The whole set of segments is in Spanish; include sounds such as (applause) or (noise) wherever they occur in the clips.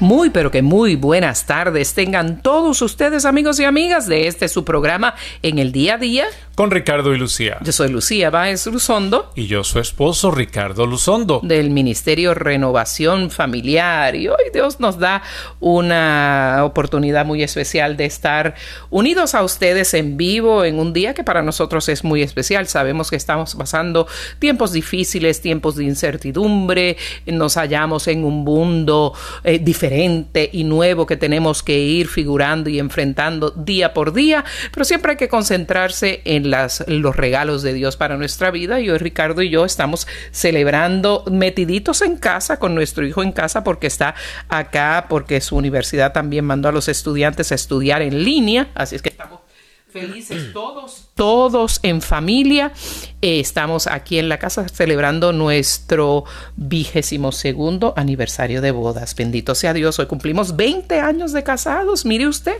Muy pero que muy buenas tardes tengan todos ustedes amigos y amigas de este su programa en el día a día con Ricardo y Lucía. Yo soy Lucía Báez Luzondo. Y yo su esposo Ricardo Luzondo. Del Ministerio Renovación Familiar. Y hoy Dios nos da una oportunidad muy especial de estar unidos a ustedes en vivo en un día que para nosotros es muy especial. Sabemos que estamos pasando tiempos difíciles, tiempos de incertidumbre. Nos hallamos en un mundo eh, diferente y nuevo que tenemos que ir figurando y enfrentando día por día. Pero siempre hay que concentrarse en las, los regalos de Dios para nuestra vida. Y hoy Ricardo y yo estamos celebrando metiditos en casa con nuestro hijo en casa porque está acá, porque su universidad también mandó a los estudiantes a estudiar en línea. Así es que estamos felices (clears throat) todos, todos en familia. Eh, estamos aquí en la casa celebrando nuestro vigésimo segundo aniversario de bodas. Bendito sea Dios, hoy cumplimos 20 años de casados, mire usted.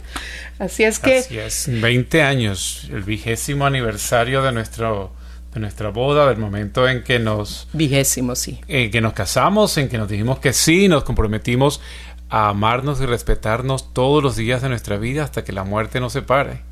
Así es que... Así es, 20 años, el vigésimo aniversario de nuestro de nuestra boda, del momento en que nos... Vigésimo, sí. En que nos casamos, en que nos dijimos que sí, nos comprometimos a amarnos y respetarnos todos los días de nuestra vida hasta que la muerte nos separe.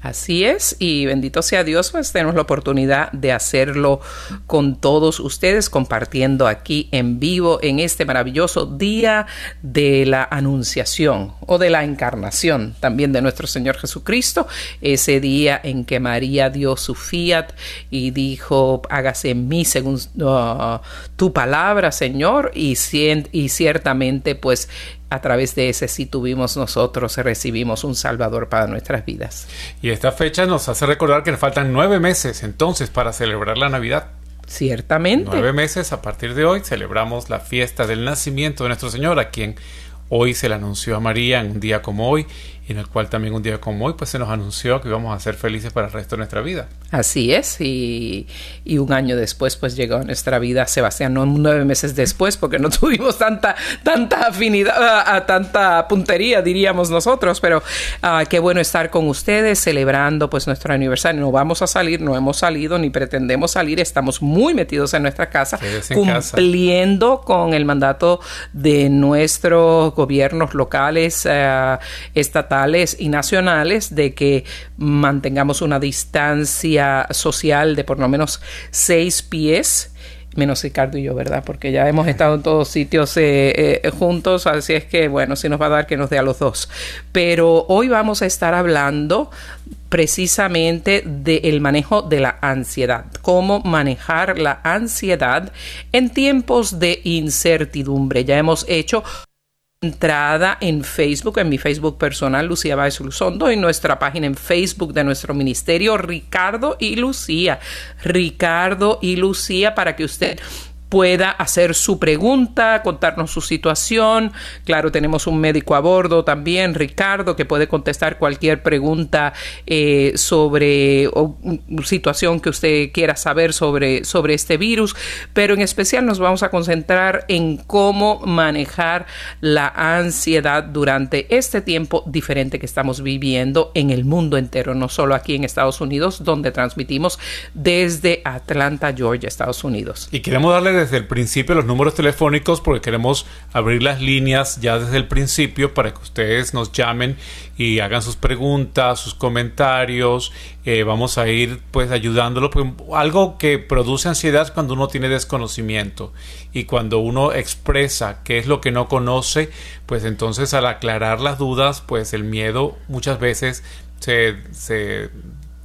Así es, y bendito sea Dios, pues tenemos la oportunidad de hacerlo con todos ustedes, compartiendo aquí en vivo en este maravilloso día de la Anunciación o de la Encarnación también de nuestro Señor Jesucristo, ese día en que María dio su fiat y dijo, hágase en mí según uh, tu palabra, Señor, y, y ciertamente pues a través de ese sí tuvimos nosotros, recibimos un Salvador para nuestras vidas. Y esta fecha nos hace recordar que nos faltan nueve meses entonces para celebrar la Navidad. Ciertamente. Nueve meses a partir de hoy celebramos la fiesta del nacimiento de nuestro Señor, a quien hoy se le anunció a María en un día como hoy en el cual también un día como hoy pues se nos anunció que íbamos a ser felices para el resto de nuestra vida. Así es, y, y un año después pues llegó a nuestra vida Sebastián, no nueve meses después porque no (laughs) tuvimos tanta, tanta afinidad, a, a tanta puntería diríamos nosotros, pero uh, qué bueno estar con ustedes celebrando pues nuestro aniversario, no vamos a salir, no hemos salido ni pretendemos salir, estamos muy metidos en nuestra casa, en cumpliendo casa. con el mandato de nuestros gobiernos locales, uh, estatales, y nacionales de que mantengamos una distancia social de por lo menos seis pies menos Ricardo y yo, ¿verdad? Porque ya hemos estado en todos sitios eh, eh, juntos, así es que, bueno, si nos va a dar que nos dé a los dos. Pero hoy vamos a estar hablando precisamente del manejo de la ansiedad, cómo manejar la ansiedad en tiempos de incertidumbre. Ya hemos hecho entrada en Facebook, en mi Facebook personal, Lucía Báez Luzondo, en nuestra página en Facebook de nuestro ministerio, Ricardo y Lucía. Ricardo y Lucía, para que usted pueda hacer su pregunta, contarnos su situación. Claro, tenemos un médico a bordo también, Ricardo, que puede contestar cualquier pregunta eh, sobre o, situación que usted quiera saber sobre, sobre este virus, pero en especial nos vamos a concentrar en cómo manejar la ansiedad durante este tiempo diferente que estamos viviendo en el mundo entero, no solo aquí en Estados Unidos, donde transmitimos desde Atlanta, Georgia, Estados Unidos. Y queremos darle desde el principio los números telefónicos porque queremos abrir las líneas ya desde el principio para que ustedes nos llamen y hagan sus preguntas, sus comentarios. Eh, vamos a ir pues ayudándolo. Porque algo que produce ansiedad es cuando uno tiene desconocimiento y cuando uno expresa qué es lo que no conoce, pues entonces al aclarar las dudas, pues el miedo muchas veces se, se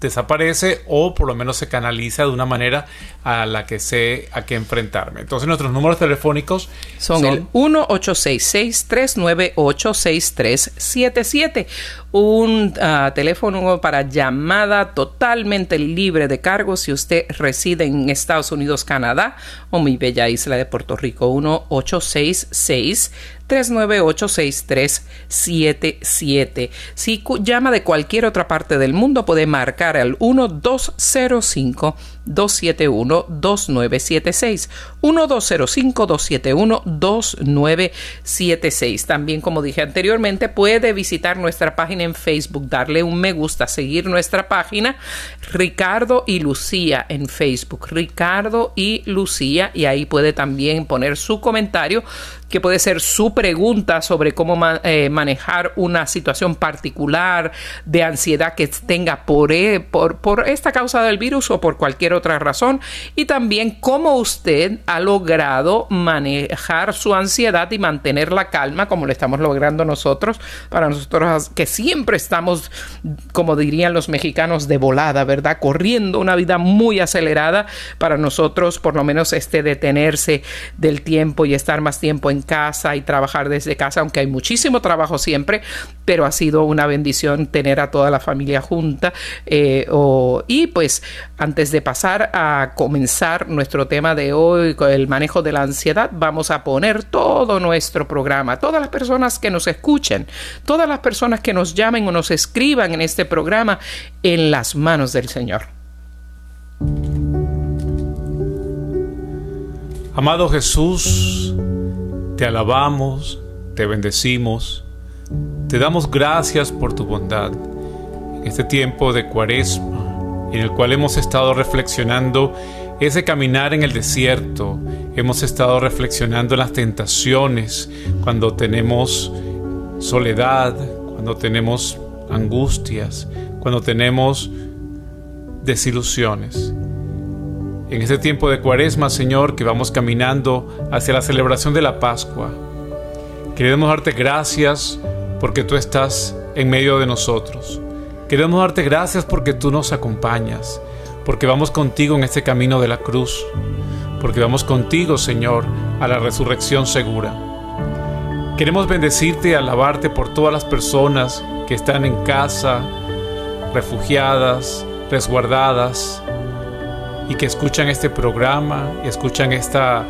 desaparece o por lo menos se canaliza de una manera a la que sé a qué enfrentarme. Entonces nuestros números telefónicos son, el 1-866-398-6377. Un uh, teléfono para llamada totalmente libre de cargo si usted reside en Estados Unidos, Canadá o mi bella isla de Puerto Rico. 1-866 398-6377. Si llama de cualquier otra parte del mundo, puede marcar al 1205 271-2976. 1205-271-2976. También, como dije anteriormente, puede visitar nuestra página en Facebook, darle un me gusta, seguir nuestra página Ricardo y Lucía en Facebook. Ricardo y Lucía, y ahí puede también poner su comentario que puede ser su pregunta sobre cómo eh, manejar una situación particular de ansiedad que tenga por, e, por, por esta causa del virus o por cualquier otra razón y también cómo usted ha logrado manejar su ansiedad y mantener la calma como lo estamos logrando nosotros. Para nosotros que siempre estamos como dirían los mexicanos de volada verdad corriendo una vida muy acelerada. Para nosotros por lo menos este detenerse del tiempo y estar más tiempo en casa y trabajar desde casa aunque hay muchísimo trabajo siempre pero ha sido una bendición tener a toda la familia junta eh, y pues antes de pasar a comenzar nuestro tema de hoy, el manejo de la ansiedad, vamos a poner todo nuestro programa, todas las personas que nos escuchen, todas las personas que nos llamen o nos escriban en este programa, en las manos del Señor. Amado Jesús, te alabamos, te bendecimos, te damos gracias por tu bondad en este tiempo de cuaresma en el cual hemos estado reflexionando ese caminar en el desierto, hemos estado reflexionando en las tentaciones, cuando tenemos soledad, cuando tenemos angustias, cuando tenemos desilusiones. En este tiempo de cuaresma, Señor, que vamos caminando hacia la celebración de la Pascua, queremos darte gracias porque tú estás en medio de nosotros. Queremos darte gracias porque tú nos acompañas, porque vamos contigo en este camino de la cruz, porque vamos contigo, Señor, a la resurrección segura. Queremos bendecirte y alabarte por todas las personas que están en casa, refugiadas, resguardadas, y que escuchan este programa escuchan esta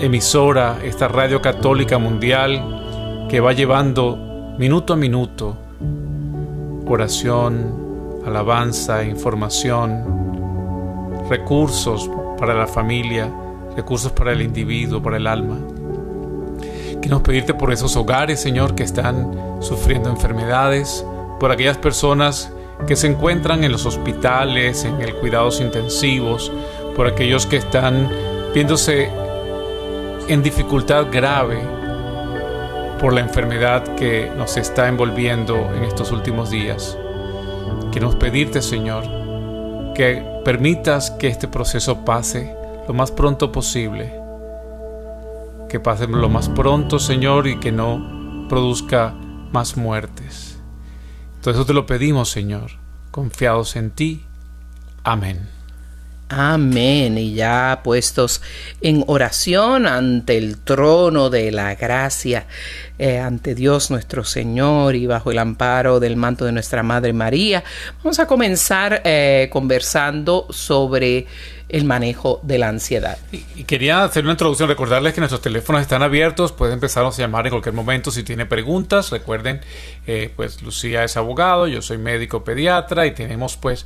emisora, esta radio católica mundial que va llevando minuto a minuto oración, alabanza, información, recursos para la familia, recursos para el individuo, para el alma. Queremos pedirte por esos hogares, Señor, que están sufriendo enfermedades, por aquellas personas que se encuentran en los hospitales, en el cuidados intensivos, por aquellos que están viéndose en dificultad grave por la enfermedad que nos está envolviendo en estos últimos días. Queremos pedirte, Señor, que permitas que este proceso pase lo más pronto posible. Que pase lo más pronto, Señor, y que no produzca más muertes. Todo eso te lo pedimos, Señor, confiados en ti. Amén. Amén. Y ya puestos en oración ante el trono de la gracia, eh, ante Dios nuestro Señor y bajo el amparo del manto de nuestra Madre María, vamos a comenzar eh, conversando sobre el manejo de la ansiedad. Y, quería hacer una introducción, recordarles que nuestros teléfonos están abiertos, pueden empezarnos a llamar en cualquier momento si tiene preguntas. Recuerden, eh, pues Lucía es abogado, yo soy médico pediatra y tenemos pues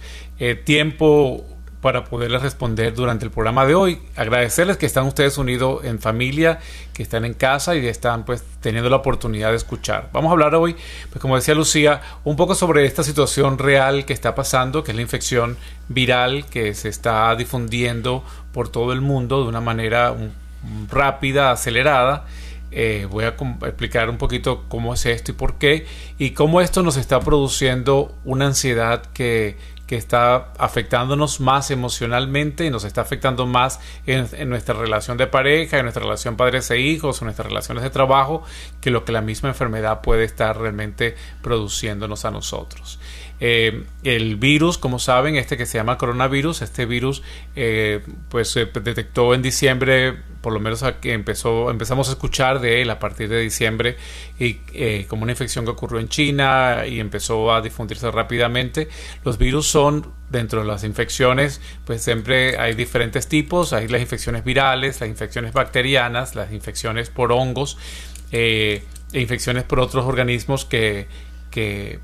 tiempo para poderles responder durante el programa de hoy. Agradecerles que están ustedes unidos en familia, que están en casa y están pues teniendo la oportunidad de escuchar. Vamos a hablar hoy, pues como decía Lucía, un poco sobre esta situación real que está pasando, que es la infección viral que se está difundiendo por todo el mundo de una manera rápida, acelerada. Eh, voy a explicar un poquito cómo es esto y por qué, y cómo esto nos está produciendo una ansiedad que que está afectándonos más emocionalmente y nos está afectando más en, nuestra relación de pareja, en nuestra relación padres e hijos, en nuestras relaciones de trabajo, que lo que la misma enfermedad puede estar realmente produciéndonos a nosotros. Eh, el virus, como saben, este que se llama coronavirus, este virus eh, pues se detectó en diciembre, por lo menos que empezó, empezamos a escuchar de él a partir de diciembre y eh, como una infección que ocurrió en China y empezó a difundirse rápidamente. Los virus son dentro de las infecciones, pues siempre hay diferentes tipos, hay las infecciones virales, las infecciones bacterianas, las infecciones por hongos e infecciones por otros organismos que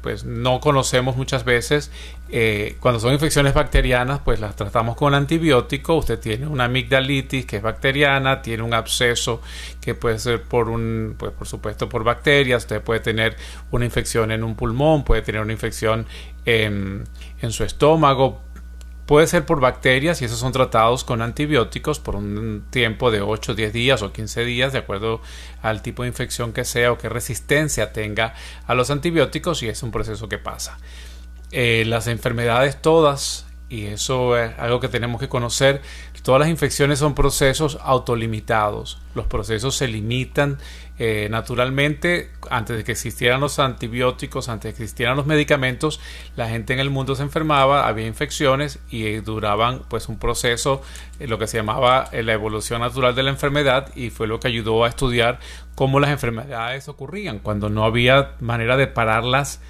pues no conocemos muchas veces. Eh, cuando son infecciones bacterianas, pues las tratamos con antibiótico. Usted tiene una amigdalitis que es bacteriana, tiene un absceso que puede ser por un, pues por supuesto por bacterias. Usted puede tener una infección en un pulmón, puede tener una infección en su estómago, Puede ser por bacterias y esos son tratados con antibióticos por un tiempo de 8, 10 días o 15 días, de acuerdo al tipo de infección que sea o qué resistencia tenga a los antibióticos y es un proceso que pasa. Eh, las enfermedades todas, y eso es algo que tenemos que conocer, todas las infecciones son procesos autolimitados. Los procesos se limitan eh, naturalmente, antes de que existieran los antibióticos, antes de que existieran los medicamentos, la gente en el mundo se enfermaba, había infecciones y duraban pues un proceso, eh, lo que se llamaba eh, la evolución natural de la enfermedad y fue lo que ayudó a estudiar cómo las enfermedades ocurrían, cuando no había manera de pararlas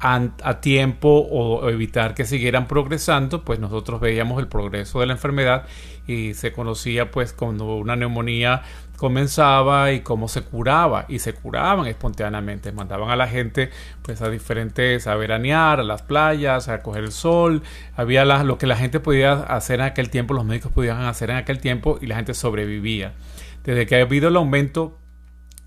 a, tiempo o, evitar que siguieran progresando, pues nosotros veíamos el progreso de la enfermedad y se conocía pues cuando una neumonía comenzaba y cómo se curaba y se curaban espontáneamente. Mandaban a la gente pues a diferentes a veranear a las playas a coger el sol. Había lo que la gente podía hacer en aquel tiempo los médicos podían hacer en aquel tiempo y la gente sobrevivía. Desde que ha habido el aumento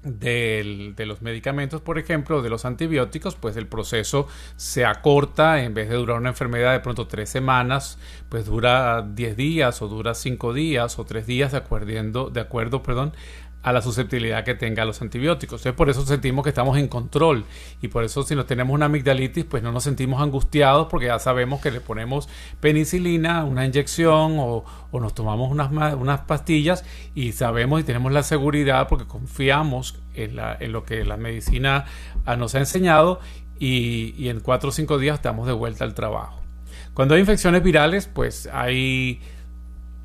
de los medicamentos, por ejemplo, de los antibióticos, pues el proceso se acorta, en vez de durar una enfermedad de pronto tres semanas, pues dura 10 días o dura 5 días o 3 días de acuerdo, de acuerdo perdón, a la susceptibilidad que tenga los antibióticos. Entonces, por eso sentimos que estamos en control y por eso si no tenemos una amigdalitis, pues no nos sentimos angustiados porque ya sabemos que le ponemos penicilina, una inyección o, nos tomamos unas, unas pastillas y sabemos y tenemos la seguridad porque confiamos en, la, en lo que la medicina ah, nos ha enseñado y, y en cuatro o cinco días estamos de vuelta al trabajo. Cuando hay infecciones virales, pues hay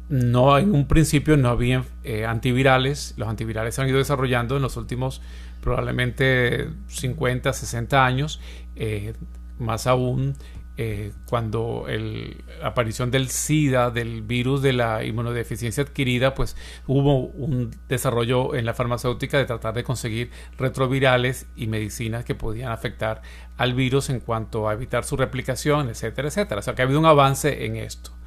no en un principio no había eh, antivirales. Los antivirales se han ido desarrollando en los últimos probablemente 50, 60 años. Eh, más aún eh, cuando la aparición del SIDA, del virus de la inmunodeficiencia adquirida, pues hubo un desarrollo en la farmacéutica de tratar de conseguir retrovirales y medicinas que podían afectar al virus en cuanto a evitar su replicación, etcétera, etcétera. O sea que ha habido un avance en esto.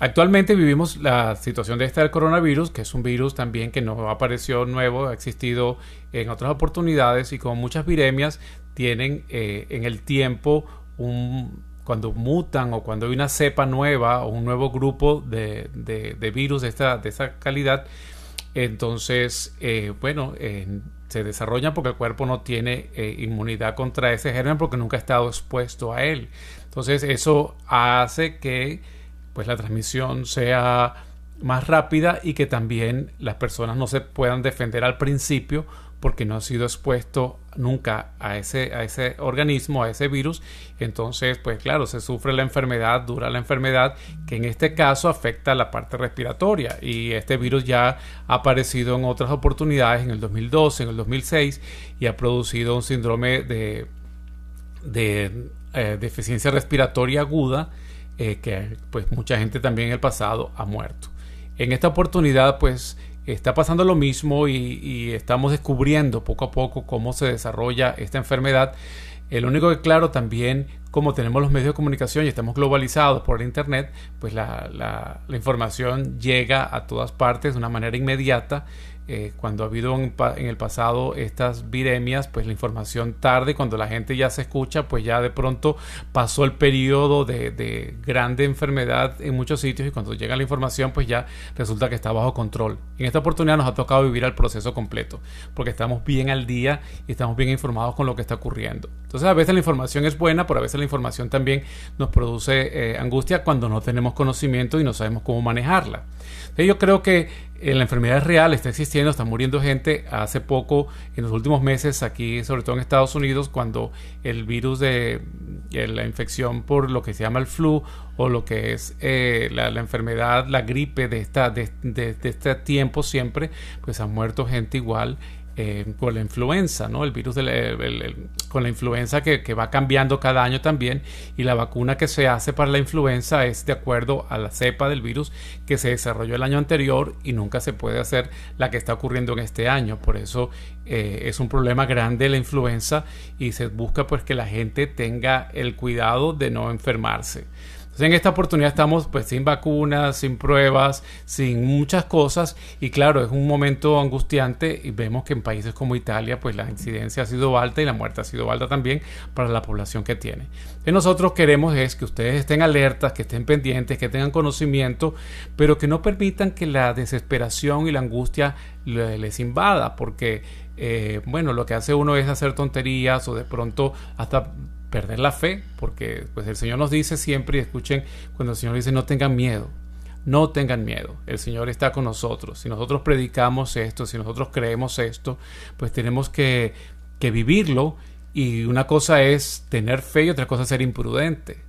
Actualmente vivimos la situación de este del coronavirus, que es un virus también que no apareció nuevo, ha existido en otras oportunidades y como muchas viremias tienen eh, en el tiempo un, cuando mutan o cuando hay una cepa nueva o un nuevo grupo de, virus de esta, de calidad, entonces, eh, bueno, se desarrollan porque el cuerpo no tiene eh, inmunidad contra ese germen porque nunca ha estado expuesto a él. Entonces, eso hace que pues la transmisión sea más rápida y que también las personas no se puedan defender al principio porque no ha sido expuesto nunca a ese, a ese organismo, a ese virus. Entonces, pues claro, se sufre la enfermedad, dura la enfermedad, que en este caso afecta la parte respiratoria. Y este virus ya ha aparecido en otras oportunidades, en el 2012, en el 2006, y ha producido un síndrome de, de eh, deficiencia respiratoria aguda eh, que pues mucha gente también en el pasado ha muerto. En esta oportunidad pues está pasando lo mismo y, estamos descubriendo poco a poco cómo se desarrolla esta enfermedad. El único que claro también como tenemos los medios de comunicación y estamos globalizados por internet, pues la, la información llega a todas partes de una manera inmediata eh, cuando ha habido en, el pasado estas viremias, pues la información tarde, cuando la gente ya se escucha, pues ya de pronto pasó el periodo de, grande enfermedad en muchos sitios y cuando llega la información, pues ya resulta que está bajo control. En esta oportunidad nos ha tocado vivir el proceso completo, porque estamos bien al día y estamos bien informados con lo que está ocurriendo. Entonces a veces la información es buena, pero a veces la información también nos produce eh, angustia cuando no tenemos conocimiento y no sabemos cómo manejarla. Yo creo que eh, la enfermedad es real, está existiendo, está muriendo gente. Hace poco, en los últimos meses, aquí, sobre todo en Estados Unidos, cuando el virus de la infección por lo que se llama el flu o lo que es eh, la, enfermedad, la gripe de, esta, de, este tiempo siempre, pues ha muerto gente igual eh, con la influenza, ¿no? El virus con la influenza que, va cambiando cada año también y la vacuna que se hace para la influenza es de acuerdo a la cepa del virus que se desarrolló el año anterior y nunca se puede hacer la que está ocurriendo en este año. Por eso eh, es un problema grande la influenza y se busca pues que la gente tenga el cuidado de no enfermarse en esta oportunidad estamos pues sin vacunas, sin pruebas, sin muchas cosas y claro, es un momento angustiante y vemos que en países como Italia pues la incidencia ha sido alta y la muerte ha sido alta también para la población que tiene. Y nosotros queremos es que ustedes estén alertas, que estén pendientes, que tengan conocimiento, pero que no permitan que la desesperación y la angustia les invada, porque eh, bueno, lo que hace uno es hacer tonterías o de pronto hasta perder la fe, porque pues el Señor nos dice siempre y escuchen cuando el Señor dice no tengan miedo, no tengan miedo, el Señor está con nosotros. Si nosotros predicamos esto, si nosotros creemos esto, pues tenemos que, que vivirlo y una cosa es tener fe y otra cosa es ser imprudente.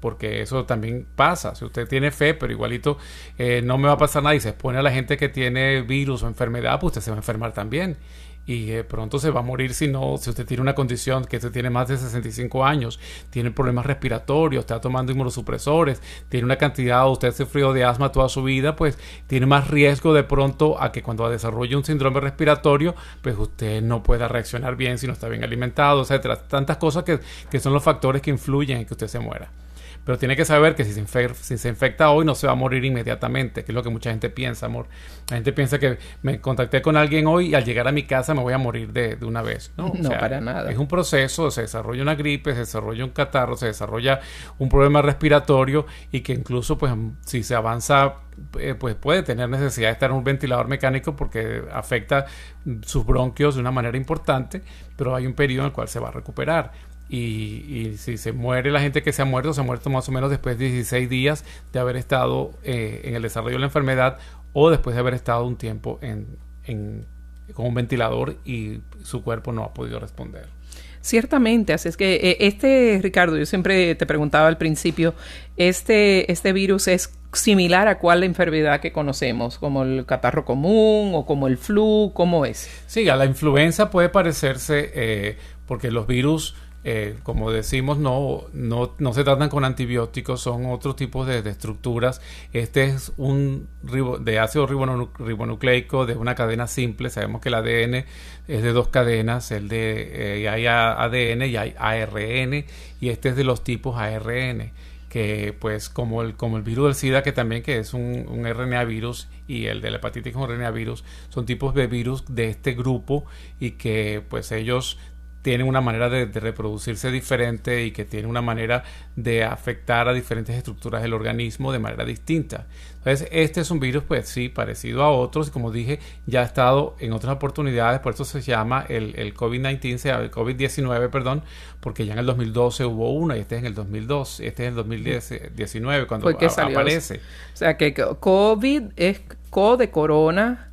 Porque eso también pasa. Si usted tiene fe, pero igualito eh, no me va a pasar nada y se expone a la gente que tiene virus o enfermedad, pues usted se va a enfermar también y eh, pronto se va a morir si no, si usted tiene una condición que usted tiene más de 65 años, tiene problemas respiratorios, está tomando inmunosupresores, tiene una cantidad, usted ha sufrido de asma toda su vida, pues tiene más riesgo de pronto a que cuando desarrolle un síndrome respiratorio, pues usted no pueda reaccionar bien si no está bien alimentado, etcétera. Tantas cosas que, que son los factores que influyen en que usted se muera. Pero tiene que saber que si se, infecta, si se infecta hoy no se va a morir inmediatamente, que es lo que mucha gente piensa, amor. La gente piensa que me contacté con alguien hoy y al llegar a mi casa me voy a morir de, de una vez. No, no para nada. Es un proceso, se desarrolla una gripe, se desarrolla un catarro, se desarrolla un problema respiratorio y que incluso pues si se avanza eh, pues puede tener necesidad de estar en un ventilador mecánico porque afecta sus bronquios de una manera importante, pero hay un periodo en el cual se va a recuperar. Y, si se muere la gente que se ha muerto, se ha muerto más o menos después de 16 días de haber estado eh, en el desarrollo de la enfermedad o después de haber estado un tiempo en, con un ventilador y su cuerpo no ha podido responder. Ciertamente, así es que eh, este, Ricardo, yo siempre te preguntaba al principio, este, este virus es similar a cuál enfermedad que conocemos, como el catarro común o como el flu, ¿cómo es? Sí, a la influenza puede parecerse eh, porque los virus eh, como decimos, no, no, no, se tratan con antibióticos, son otros tipos de, estructuras. Este es un de ácido ribonucleico de una cadena simple. Sabemos que el ADN es de dos cadenas, el de eh, hay ADN y hay ARN, y este es de los tipos ARN que pues como el, como el virus del SIDA, que también que es un, un RNA virus, y el de la hepatitis con RNA virus, son tipos de virus de este grupo y que pues ellos tiene una manera de, reproducirse diferente y que tiene una manera de afectar a diferentes estructuras del organismo de manera distinta. Entonces, este es un virus, pues sí, parecido a otros, y como dije, ya ha estado en otras oportunidades, por eso se llama el, el COVID-19, el COVID-19, perdón, porque ya en el 2012 hubo uno y este es en el 2012, este es en el 2019 cuando aparece. O sea que COVID es CO de corona,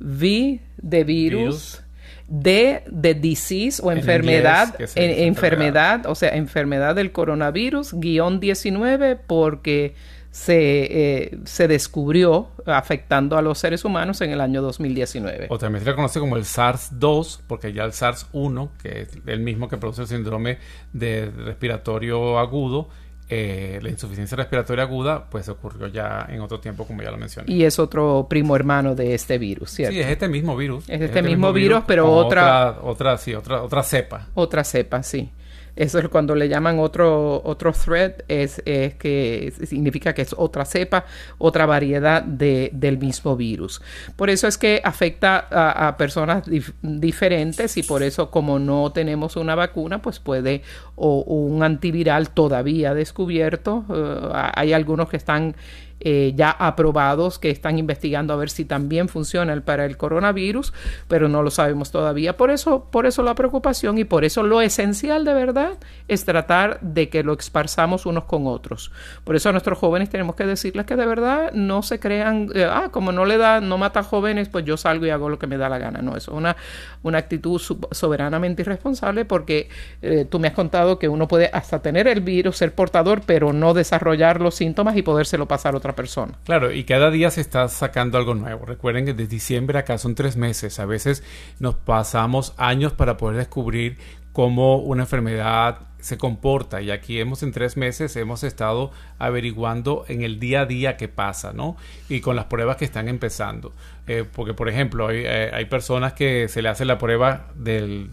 V de virus de, de disease o enfermedad, enfermedad, o sea, enfermedad del coronavirus, guion 19, porque se, eh, se descubrió afectando a los seres humanos en el año 2019. O también se le conoce como el SARS-2, porque ya el SARS-1, que es el mismo que produce el síndrome de respiratorio agudo, eh, la insuficiencia respiratoria aguda, pues ocurrió ya en otro tiempo, como ya lo mencioné. Y es otro primo hermano de este virus, ¿cierto? Sí, es este mismo virus. Es este, mismo, virus, pero otra, otra... Otra, sí, otra, otra cepa. Otra cepa, sí. Eso es cuando le llaman otro, otro thread, es, es que significa que es otra cepa, otra variedad de, del mismo virus. Por eso es que afecta a, personas diferentes y por eso como no tenemos una vacuna, pues puede o, un antiviral todavía descubierto. Eh, hay algunos que están eh, ya aprobados que están investigando a ver si también funcionan para el coronavirus, pero no lo sabemos todavía. Por eso, por eso la preocupación y por eso lo esencial de verdad es tratar de que lo esparzamos unos con otros. Por eso a nuestros jóvenes tenemos que decirles que de verdad no se crean, eh, ah, como no le da, no mata jóvenes, pues yo salgo y hago lo que me da la gana. No, eso es una, una actitud soberanamente irresponsable porque eh, tú me has contado que uno puede hasta tener el virus, ser portador, pero no desarrollar los síntomas y podérselo pasar a persona. Claro, y cada día se está sacando algo nuevo. Recuerden que desde diciembre acá son tres meses. A veces nos pasamos años para poder descubrir cómo una enfermedad se comporta y aquí hemos en tres meses hemos estado averiguando en el día a día qué pasa, ¿no? Y con las pruebas que están empezando. Eh, porque, por ejemplo, hay, eh, hay, personas que se le hace la prueba del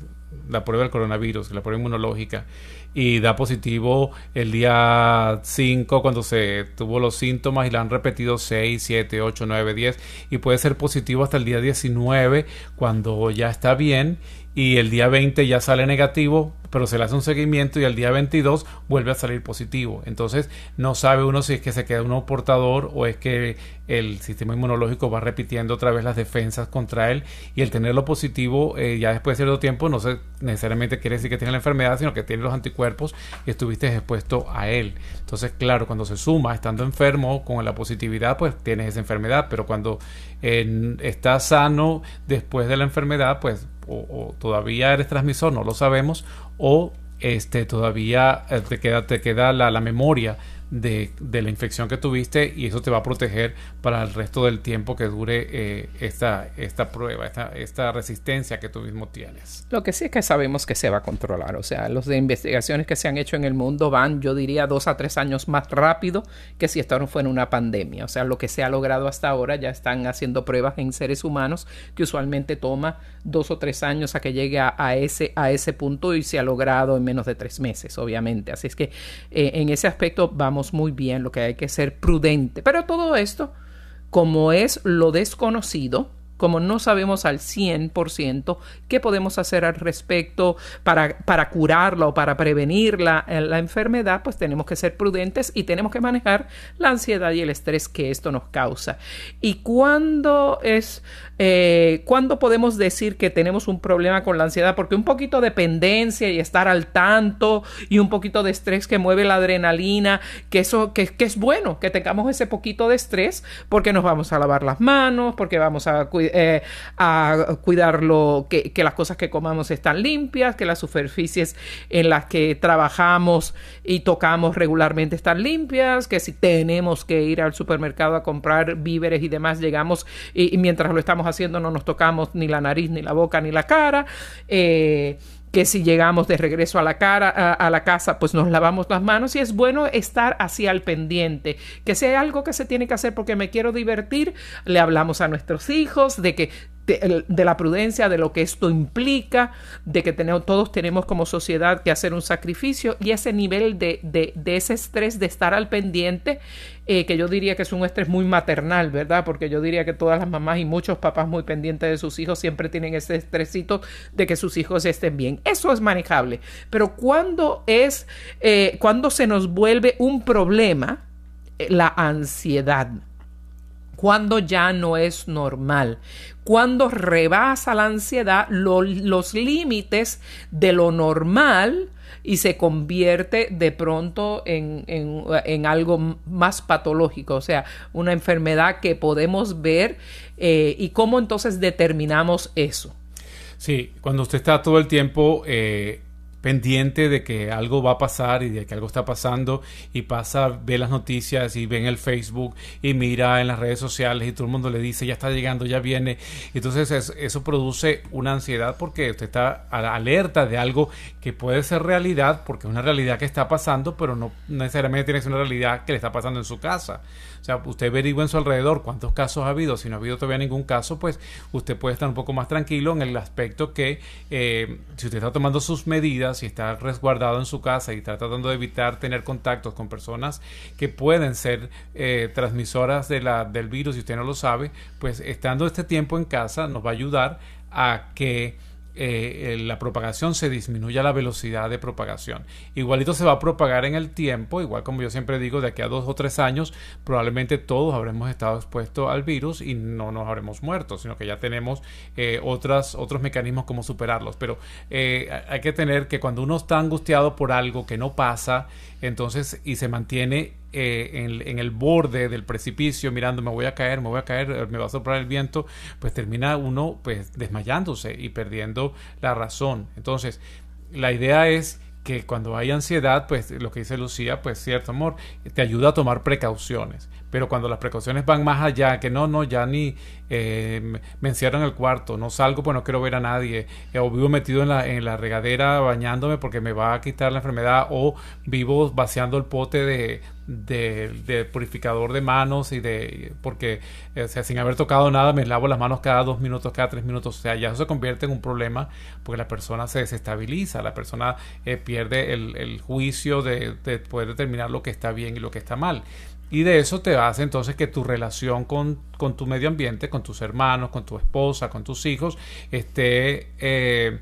la prueba del coronavirus, la prueba inmunológica, y da positivo el día 5 cuando se tuvo los síntomas y la han repetido 6, 7, 8, 9, 10 y puede ser positivo hasta el día 19 cuando ya está bien y el día 20 ya sale negativo, pero se le hace un seguimiento y el día 22 vuelve a salir positivo. Entonces no sabe uno si es que se queda uno portador o es que el sistema inmunológico va repitiendo otra vez las defensas contra él y el tenerlo positivo eh, ya después de cierto tiempo no se, necesariamente quiere decir que tiene la enfermedad, sino que tiene los anticuerpos y estuviste expuesto a él. Entonces, claro, cuando se suma estando enfermo con la positividad, pues tienes esa enfermedad, pero cuando eh, estás sano después de la enfermedad, pues o, todavía eres transmisor, no lo sabemos, o este, todavía eh, te queda, te queda la, la memoria de, la infección que tuviste y eso te va a proteger para el resto del tiempo que dure eh, esta, esta prueba, esta, esta resistencia que tú mismo tienes. Lo que sí es que sabemos que se va a controlar, o sea, de investigaciones que se han hecho en el mundo van, yo diría, dos a tres años más rápido que si esto no fuera una pandemia, o sea, lo que se ha logrado hasta ahora, ya están haciendo pruebas en seres humanos que usualmente toma dos o tres años a que llegue a, ese, a ese punto y se ha logrado en menos de tres meses, obviamente, así es que eh, en ese aspecto vamos muy bien, lo que hay que ser prudente. Pero todo esto, como es lo desconocido, como no sabemos al 100% qué podemos hacer al respecto para, para curarla o para prevenir la, eh, la, enfermedad, pues tenemos que ser prudentes y tenemos que manejar la ansiedad y el estrés que esto nos causa. ¿Y cuándo es, eh, cuándo podemos decir que tenemos un problema con la ansiedad? Porque un poquito de dependencia y estar al tanto y un poquito de estrés que mueve la adrenalina, que eso, que, que es bueno que tengamos ese poquito de estrés porque nos vamos a lavar las manos, porque vamos a eh, a cuidarlo, que, que, las cosas que comamos están limpias, que las superficies en las que trabajamos y tocamos regularmente están limpias, que si tenemos que ir al supermercado a comprar víveres y demás, llegamos y, mientras lo estamos haciendo no nos tocamos ni la nariz, ni la boca, ni la cara. Eh, que si llegamos de regreso a la cara a, la casa pues nos lavamos las manos y es bueno estar así al pendiente. Que si hay algo que se tiene que hacer porque me quiero divertir le hablamos a nuestros hijos de que de, la prudencia, de lo que esto implica, de que tenemos, todos tenemos como sociedad que hacer un sacrificio y ese nivel de, de, ese estrés de estar al pendiente, eh, que yo diría que es un estrés muy maternal, ¿verdad? Porque yo diría que todas las mamás y muchos papás muy pendientes de sus hijos siempre tienen ese estresito de que sus hijos estén bien. Eso es manejable. Pero cuando es, eh, cuando se nos vuelve un problema, eh, la ansiedad cuando ya no es normal, cuando rebasa la ansiedad los límites de lo normal y se convierte de pronto en, en, algo más patológico, o sea, una enfermedad que podemos ver eh, y cómo entonces determinamos eso. Sí, cuando usted está todo el tiempo eh, pendiente de que algo va a pasar y de que algo está pasando y pasa, ve las noticias y ve en el Facebook y mira en las redes sociales y todo el mundo le dice ya está llegando, ya viene. Entonces eso produce una ansiedad porque usted está alerta de algo que puede ser realidad porque es una realidad que está pasando, pero no necesariamente tiene que ser una realidad que le está pasando en su casa. O sea, usted averigua en su alrededor cuántos casos ha habido. Si no ha habido todavía ningún caso, pues usted puede estar un poco más tranquilo en el aspecto que eh, si usted está tomando sus medidas, si está resguardado en su casa y está tratando de evitar tener contactos con personas que pueden ser eh, transmisoras del virus y usted no lo sabe, pues estando este tiempo en casa nos va a ayudar a que eh, la propagación se disminuya la velocidad de propagación. Igualito se va a propagar en el tiempo, igual como yo siempre digo, de aquí a dos o tres años, probablemente todos habremos estado expuestos al virus y no nos habremos muerto, sino que ya tenemos eh, otras, otros mecanismos como superarlos. Pero eh, hay que tener que cuando uno está angustiado por algo que no pasa, entonces y se mantiene en, en, el borde del precipicio mirando me voy a caer, me voy a caer, me va a soplar el viento, pues termina uno pues desmayándose y perdiendo la razón. Entonces, la idea es que cuando hay ansiedad, pues lo que dice Lucía, pues cierto amor, te ayuda a tomar precauciones. Pero cuando las precauciones van más allá, que no, no, ya ni eh, me encierro en el cuarto, no salgo pues no quiero ver a nadie, eh, o vivo metido en la, en la regadera bañándome porque me va a quitar la enfermedad, o vivo vaciando el pote de, de, purificador de manos y de porque o sea, sin haber tocado nada me lavo las manos cada dos minutos, cada tres minutos, o sea, ya eso se convierte en un problema porque la persona se desestabiliza, la persona eh, pierde el, el juicio de, de poder determinar lo que está bien y lo que está mal. Y de eso te hace entonces que tu relación con, con, tu medio ambiente, con tus hermanos, con tu esposa, con tus hijos, esté eh,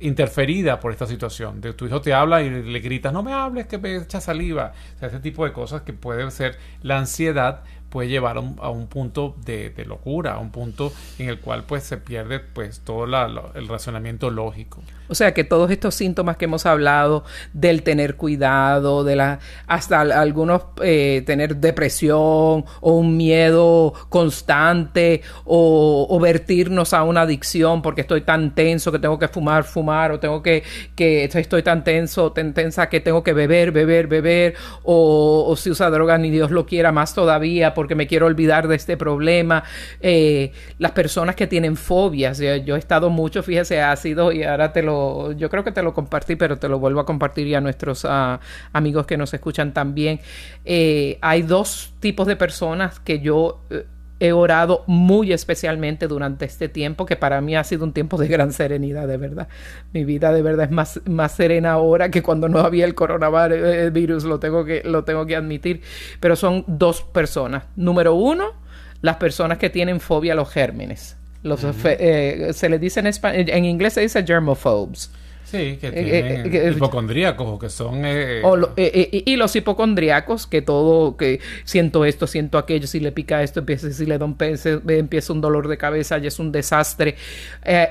interferida por esta situación. De tu hijo te habla y le gritas, no me hables, que me echa saliva. O sea, ese tipo de cosas que puede ser la ansiedad puede llevar a un, punto de, locura, a un punto en el cual pues se pierde pues todo el razonamiento lógico. O sea que todos estos síntomas que hemos hablado del tener cuidado, de la hasta algunos eh, tener depresión o un miedo constante o, vertirnos a una adicción porque estoy tan tenso que tengo que fumar, fumar o tengo que, que estoy tan tenso, tan tensa que tengo que beber, beber, beber o, o si usa drogas ni Dios lo quiera más todavía porque me quiero olvidar de este problema. Eh, las personas que tienen fobias, yo, he estado mucho, fíjese, ha sido, y ahora te lo, yo creo que te lo compartí, pero te lo vuelvo a compartir y a nuestros ah, amigos que nos escuchan también. Eh, hay dos tipos de personas que yo... Eh, he orado muy especialmente durante este tiempo, que para mí ha sido un tiempo de gran serenidad, de verdad. Mi vida de verdad es más, más serena ahora que cuando no había el coronavirus, lo tengo, que, lo tengo que admitir. Pero son dos personas. Número uno, las personas que tienen fobia a los gérmenes. Los, eh, se les dice en, en inglés se dice germophobes. Sí, que eh, tienen eh, hipocondríacos, que son... y los hipocondríacos, que todo, que siento esto, siento aquello, si le pica esto, empieza, si le da un empieza un dolor de cabeza, y es un desastre.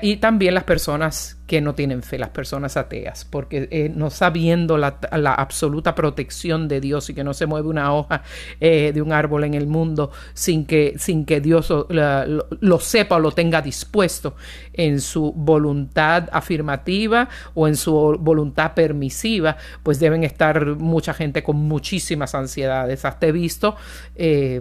y también las personas que no tienen fe, las personas ateas, porque eh, no sabiendo la, absoluta protección de Dios y que no se mueve una hoja eh, de un árbol en el mundo sin que, sin que Dios lo, sepa o lo tenga dispuesto en su voluntad afirmativa o en su voluntad permisiva, pues deben estar mucha gente con muchísimas ansiedades. Hasta he visto eh,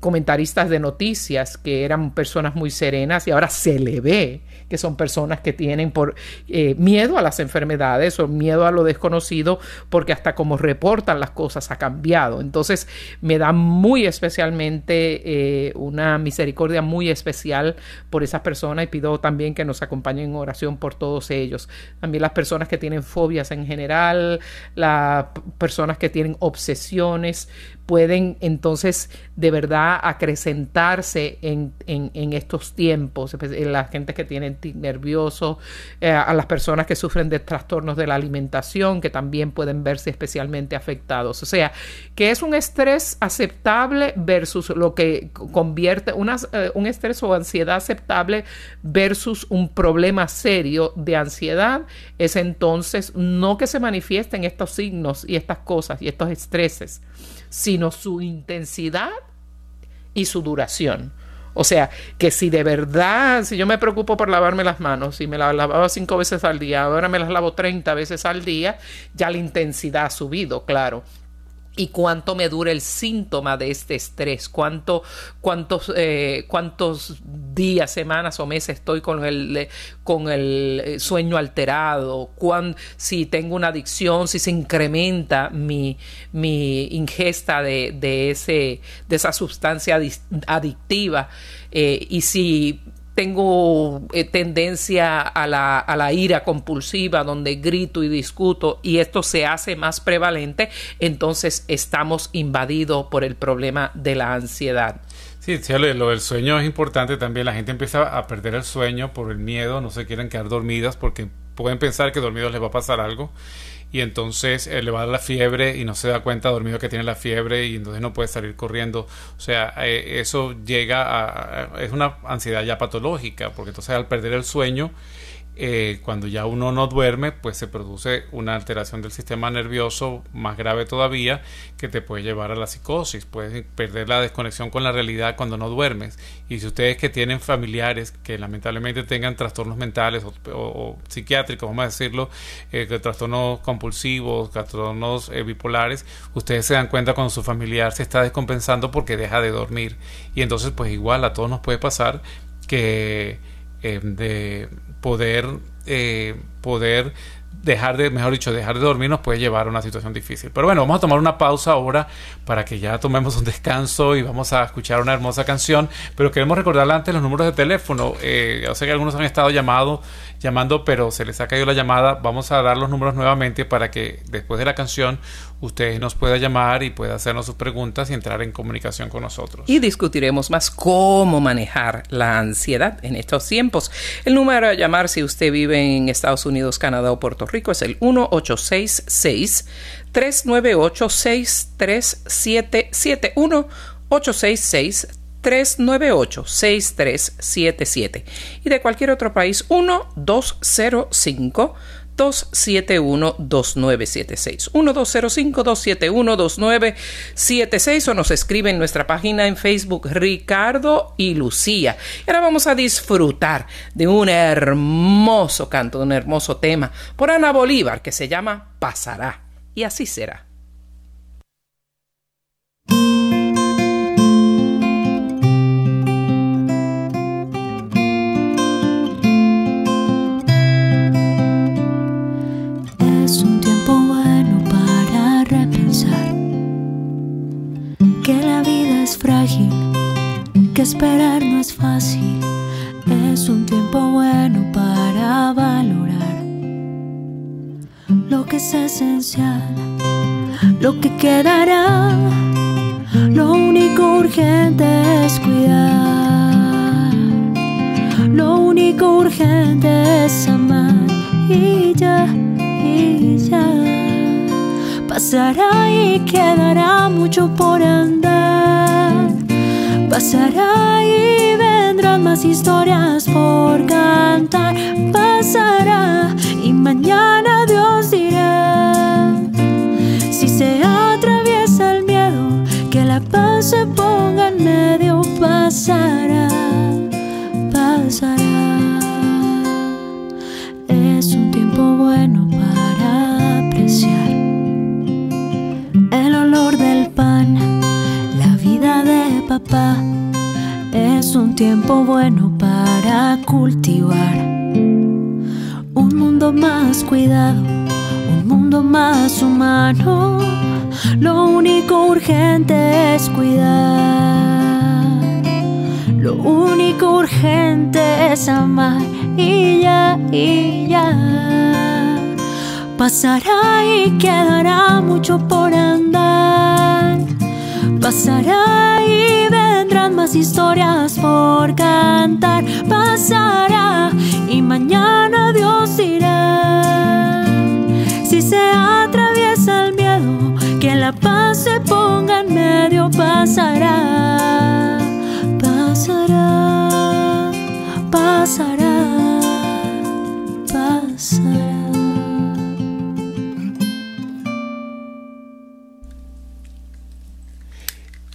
comentaristas de noticias que eran personas muy serenas y ahora se le ve que son personas que tienen por eh, miedo a las enfermedades o miedo a lo desconocido, porque hasta como reportan las cosas ha cambiado. Entonces me da muy especialmente eh, una misericordia muy especial por esas personas y pido también que nos acompañen en oración por todos ellos. Las personas que tienen fobias en general, las personas que tienen obsesiones, pueden entonces de verdad acrecentarse en, en, estos tiempos, la gente que tiene nervioso, eh, a las personas que sufren de trastornos de la alimentación, que también pueden verse especialmente afectados. O sea, que es un estrés aceptable versus lo que convierte una, eh, un estrés o ansiedad aceptable versus un problema serio de ansiedad, es entonces no que se manifiesten estos signos y estas cosas y estos estreses, sino su intensidad y su duración. O sea, que si de verdad, si yo me preocupo por lavarme las manos, si me las lavaba cinco veces al día, ahora me las lavo 30 veces al día, ya la intensidad ha subido, claro y cuánto me dura el síntoma de este estrés, cuánto, cuántos, eh, cuántos días, semanas o meses estoy con el, con el eh, sueño alterado, si tengo una adicción, si se incrementa mi, mi ingesta de, de, ese, de esa sustancia adictiva eh, y si tengo eh, tendencia a la, a la, ira compulsiva, donde grito y discuto, y esto se hace más prevalente, entonces estamos invadidos por el problema de la ansiedad. Sí, lo del sueño es importante también. La gente empieza a perder el sueño por el miedo, no se quieren quedar dormidas porque pueden pensar que dormidos les va a pasar algo y entonces eh, le va la fiebre y no se da cuenta dormido que tiene la fiebre y entonces no puede salir corriendo. O sea, eh, eso llega a, es una ansiedad ya patológica porque entonces al perder el sueño eh, cuando ya uno no duerme, pues se produce una alteración del sistema nervioso más grave todavía que te puede llevar a la psicosis. Puedes perder la desconexión con la realidad cuando no duermes. Y si ustedes que tienen familiares que lamentablemente tengan trastornos mentales o, psiquiátricos, vamos a decirlo, eh, trastornos compulsivos, trastornos eh, bipolares, ustedes se dan cuenta cuando su familiar se está descompensando porque deja de dormir. Y entonces, pues igual a todos nos puede pasar que de poder, eh, poder dejar de, mejor dicho, dejar de dormir nos puede llevar a una situación difícil. Pero bueno, vamos a tomar una pausa ahora para que ya tomemos un descanso y vamos a escuchar una hermosa canción. Pero queremos recordarle antes los números de teléfono. Eh, sé que algunos han estado llamados llamando, pero se les ha caído la llamada. Vamos a dar los números nuevamente para que después de la canción usted nos pueda llamar y pueda hacernos sus preguntas y entrar en comunicación con nosotros. Y discutiremos más cómo manejar la ansiedad en estos tiempos. El número a llamar si usted vive en Estados Unidos, Canadá o Puerto Rico es el 1866 398 6377 1866 398-6377 y de cualquier otro país 1-205 271-2976. 1205-271-2976 o nos escribe en nuestra página en Facebook Ricardo y Lucía. Y ahora vamos a disfrutar de un hermoso canto, de un hermoso tema por Ana Bolívar que se llama Pasará. Y así será. Esperar no es fácil. Es un tiempo bueno para valorar lo que es esencial, lo que quedará. Lo único urgente es cuidar. Lo único urgente es amar y ya, y ya. Pasará y quedará mucho por andar. Pasará y vendrán más historias por cantar. Pasará y mañana Dios dirá. Si se atraviesa el miedo, que la paz se ponga en medio. Pasará, pasará. Es un tiempo bueno para cultivar un mundo más cuidado, un mundo más humano. Lo único urgente es cuidar. Lo único urgente es amar y ya, y ya. Pasará y quedará mucho por andar. Pasará y vendrán más historias por cantar. Pasará y mañana Dios dirá. Si se atraviesa el miedo, que la paz se ponga en medio. Pasará, pasará,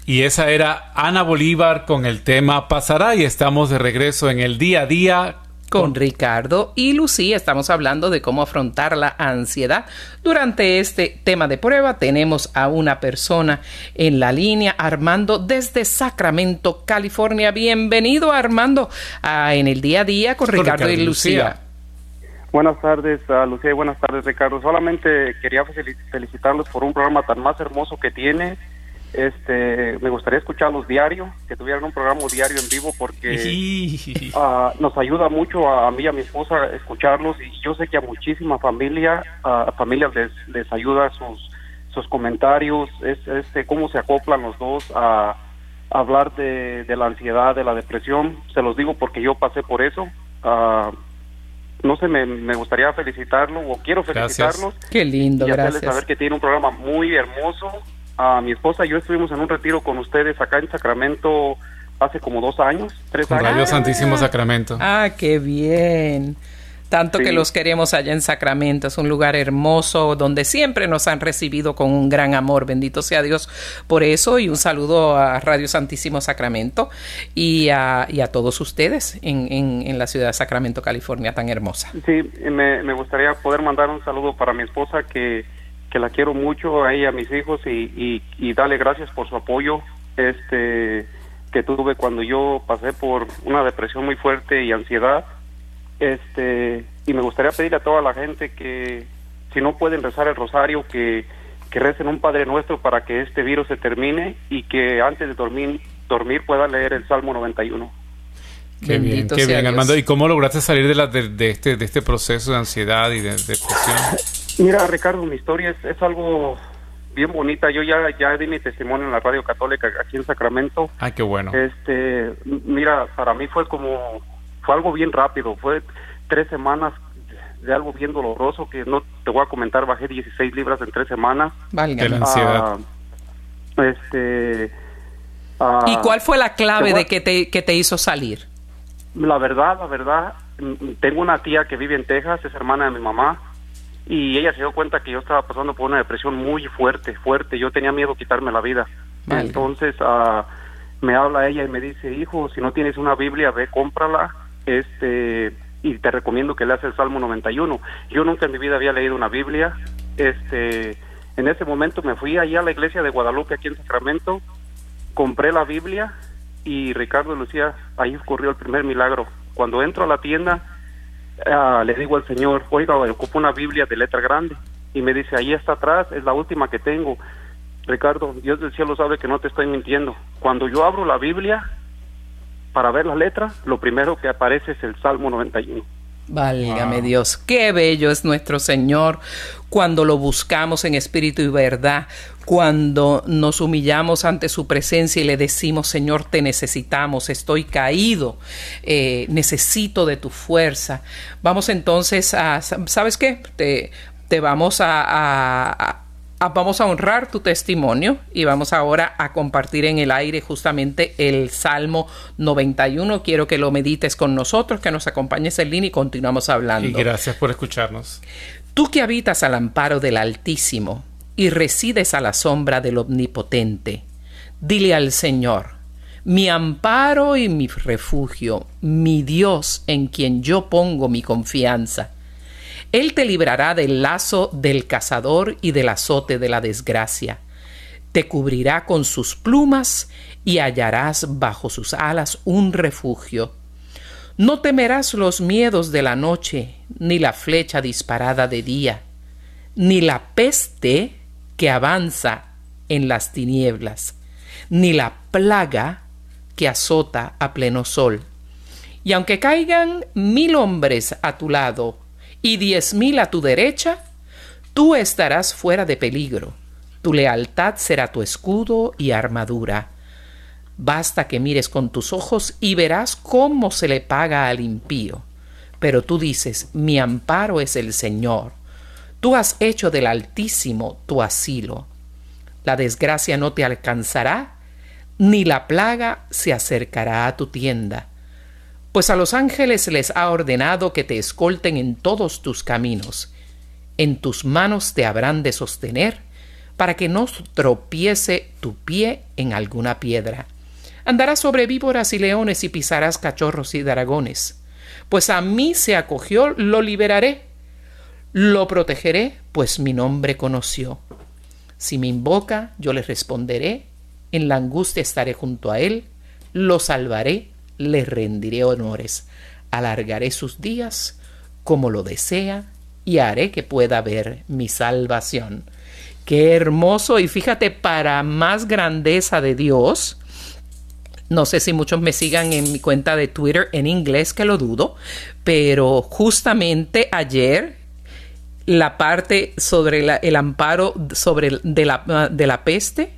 Y esa era Ana Bolívar con el tema Pasará y estamos de regreso en el día a día con Ricardo y Lucía estamos hablando de cómo afrontar la ansiedad. Durante este tema de prueba tenemos a una persona en la línea, Armando, desde Sacramento, California. Bienvenido, Armando, a En el Día a Día con, Ricardo, y Lucía. Buenas tardes, Lucía, y buenas tardes, Ricardo. Solamente quería felicitarlos por un programa tan más hermoso que tiene este, me gustaría escucharlos diario, que tuvieran un programa diario en vivo porque uh, (laughs) nos ayuda mucho a, mí y a mi esposa escucharlos y yo sé que a muchísima familia, a familias les, les ayuda sus, sus comentarios, es, este, cómo se acoplan los dos a, hablar de, de, la ansiedad, de la depresión. Se los digo porque yo pasé por eso. Uh, no sé, me, me, gustaría felicitarlo o quiero felicitarlos. Qué lindo, y gracias. saber que tiene un programa muy hermoso. A mi esposa y yo estuvimos en un retiro con ustedes acá en Sacramento hace como dos años, tres años. Radio Santísimo Sacramento. Ah, qué bien. Tanto sí. que los queremos allá en Sacramento. Es un lugar hermoso donde siempre nos han recibido con un gran amor. Bendito sea Dios por eso. Y un saludo a Radio Santísimo Sacramento y a, y a todos ustedes en, en, en, la ciudad de Sacramento, California, tan hermosa. Sí, me, me, gustaría poder mandar un saludo para mi esposa que, que la quiero mucho, a ella, a mis hijos y, y, y darle gracias por su apoyo. Este que tuve cuando yo pasé por una depresión muy fuerte y ansiedad este y me gustaría pedir a toda la gente que si no pueden rezar el rosario que, que recen un Padre Nuestro para que este virus se termine y que antes de dormir dormir puedan leer el Salmo 91. Qué Bendito bien, qué bien, Dios. Armando. ¿Y cómo lograste salir de, la, de, de, este, de este proceso de ansiedad y de, depresión? (laughs) Mira, Ricardo, mi historia es, es algo bien bonita. Yo ya, ya di mi testimonio en la radio católica aquí en Sacramento. Ay, qué bueno. Este, mira, para mí fue como, fue algo bien rápido. Fue tres semanas de algo bien doloroso que no te voy a comentar. Bajé 16 libras en tres semanas. Valga. De la ansiedad. Uh, este. Uh, ¿Y cuál fue la clave de que te, que te hizo salir? La verdad, la verdad, tengo una tía que vive en Texas, es hermana de mi mamá y ella se dio cuenta que yo estaba pasando por una depresión muy fuerte, fuerte. Yo tenía miedo de quitarme la vida. Vale. Entonces uh, me habla ella y me dice, hijo, si no tienes una Biblia, ve, cómprala. Este y te recomiendo que leas el Salmo 91. Yo nunca en mi vida había leído una Biblia. Este, en ese momento me fui allá a la iglesia de Guadalupe aquí en Sacramento, compré la Biblia y Ricardo y Lucía, ahí ocurrió el primer milagro. Cuando entro a la tienda, Uh, le digo al señor, oiga, ocupo una Biblia de letra grande. Y me dice, ahí está atrás, es la última que tengo. Ricardo, Dios del cielo sabe que no te estoy mintiendo. Cuando yo abro la Biblia para ver la letra, lo primero que aparece es el Salmo 91. Válgame wow. Dios, qué bello es nuestro Señor cuando lo buscamos en espíritu y verdad, cuando nos humillamos ante su presencia y le decimos, Señor, te necesitamos, estoy caído, eh, necesito de tu fuerza. Vamos entonces a, ¿sabes qué? Te, te vamos a, a, a, vamos a honrar tu testimonio y vamos ahora a compartir en el aire justamente el Salmo 91. Quiero que lo medites con nosotros, que nos acompañes en línea y continuamos hablando. Y gracias por escucharnos. Tú que habitas al amparo del Altísimo y resides a la sombra del Omnipotente, dile al Señor, mi amparo y mi refugio, mi Dios en quien yo pongo mi confianza. Él te librará del lazo del cazador y del azote de la desgracia. Te cubrirá con sus plumas y hallarás bajo sus alas un refugio. No temerás los miedos de la noche, ni la flecha disparada de día, ni la peste que avanza en las tinieblas, ni la plaga que azota a pleno sol. Y aunque caigan mil hombres a tu lado y diez mil a tu derecha, tú estarás fuera de peligro. Tu lealtad será tu escudo y armadura. Basta que mires con tus ojos y verás cómo se le paga al impío. Pero tú dices, mi amparo es el Señor. Tú has hecho del Altísimo tu asilo. La desgracia no te alcanzará, ni la plaga se acercará a tu tienda. Pues a los ángeles les ha ordenado que te escolten en todos tus caminos. En tus manos te habrán de sostener, para que no tropiece tu pie en alguna piedra. Andarás sobre víboras y leones y pisarás cachorros y dragones. Pues a mí se acogió, lo liberaré. Lo protegeré, pues mi nombre conoció. Si me invoca, yo le responderé. En la angustia estaré junto a él. Lo salvaré, le rendiré honores. Alargaré sus días como lo desea y haré que pueda ver mi salvación. Qué hermoso y fíjate, para más grandeza de Dios, no sé si muchos me sigan en mi cuenta de Twitter en inglés, que lo dudo, pero justamente ayer la parte sobre el amparo sobre de la, de la peste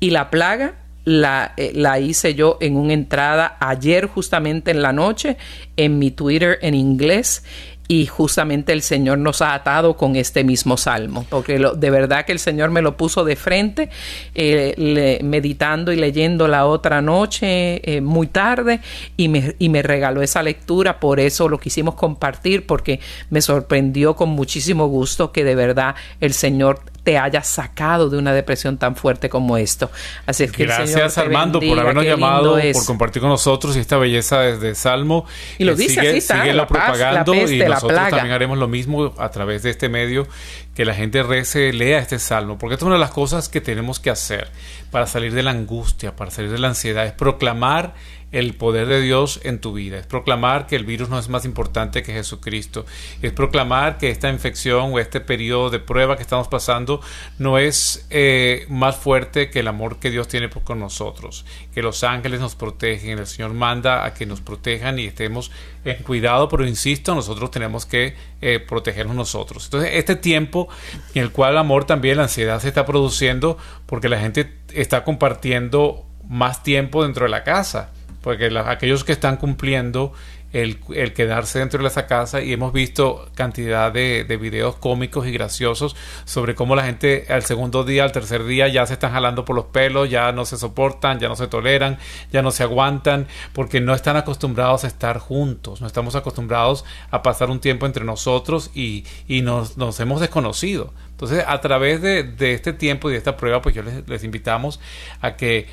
y la plaga la, eh, la hice yo en una entrada ayer justamente en la noche en mi Twitter en inglés y justamente el Señor nos ha atado con este mismo salmo, porque de verdad que el Señor me lo puso de frente, eh, meditando y leyendo la otra noche eh, muy tarde y me, y me regaló esa lectura, por eso lo quisimos compartir, porque me sorprendió con muchísimo gusto que de verdad el Señor te haya sacado de una depresión tan fuerte como esto. Así es que Gracias Armando por habernos llamado, por compartir con nosotros esta belleza desde Salmo. Y lo dice, sigue, sigue la propagando y nosotros también haremos lo mismo a través de este medio, que la gente rece, lea este Salmo, porque es una de las cosas que tenemos que hacer para salir de la angustia, para salir de la ansiedad, es proclamar el poder de Dios en tu vida, es proclamar que el virus no es más importante que Jesucristo, es proclamar que esta infección o este periodo de prueba que estamos pasando no es eh, más fuerte que el amor que Dios tiene con nosotros, que los ángeles nos protegen, el Señor manda a que nos protejan y estemos en cuidado, pero insisto, nosotros tenemos que eh, protegernos nosotros. Entonces, este tiempo en el cual el amor también, la ansiedad se está produciendo porque la gente está compartiendo más tiempo dentro de la casa porque aquellos que están cumpliendo el, quedarse dentro de esa casa y hemos visto cantidad de, de, videos cómicos y graciosos sobre cómo la gente al segundo día, al tercer día ya se están jalando por los pelos, ya no se soportan, ya no se toleran, ya no se aguantan, porque no están acostumbrados a estar juntos, no estamos acostumbrados a pasar un tiempo entre nosotros y, y nos, nos hemos desconocido. Entonces, a través de, de, este tiempo y de esta prueba, pues yo les invitamos a que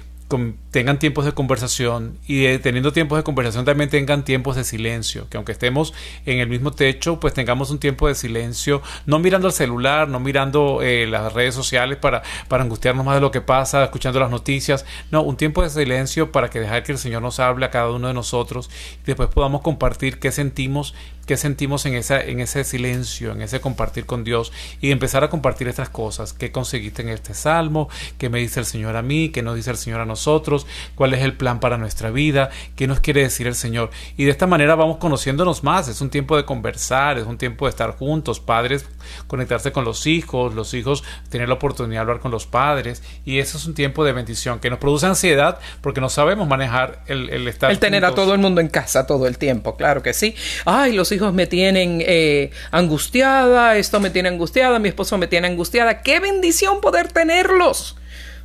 tengan tiempos de conversación y teniendo tiempos de conversación también tengan tiempos de silencio, que aunque estemos en el mismo techo, pues tengamos un tiempo de silencio, no mirando el celular, no mirando eh, las redes sociales para, para angustiarnos más de lo que pasa, escuchando las noticias, no, un tiempo de silencio para que dejar que el Señor nos hable a cada uno de nosotros y después podamos compartir qué sentimos qué sentimos en, esa, en ese silencio, en ese compartir con Dios y empezar a compartir estas cosas. ¿Qué conseguiste en este salmo? ¿Qué me dice el Señor a mí? ¿Qué nos dice el Señor a nosotros? ¿Cuál es el plan para nuestra vida? ¿Qué nos quiere decir el Señor? Y de esta manera vamos conociéndonos más. Es un tiempo de conversar, es un tiempo de estar juntos, padres conectarse con los hijos, los hijos tener la oportunidad de hablar con los padres y eso es un tiempo de bendición que nos produce ansiedad porque no sabemos manejar el, el estar. El tener a todo el mundo en casa todo el tiempo, claro que sí. Ay, los hijos hijos me tienen eh, angustiada, esto me tiene angustiada, mi esposo me tiene angustiada. ¡Qué bendición poder tenerlos!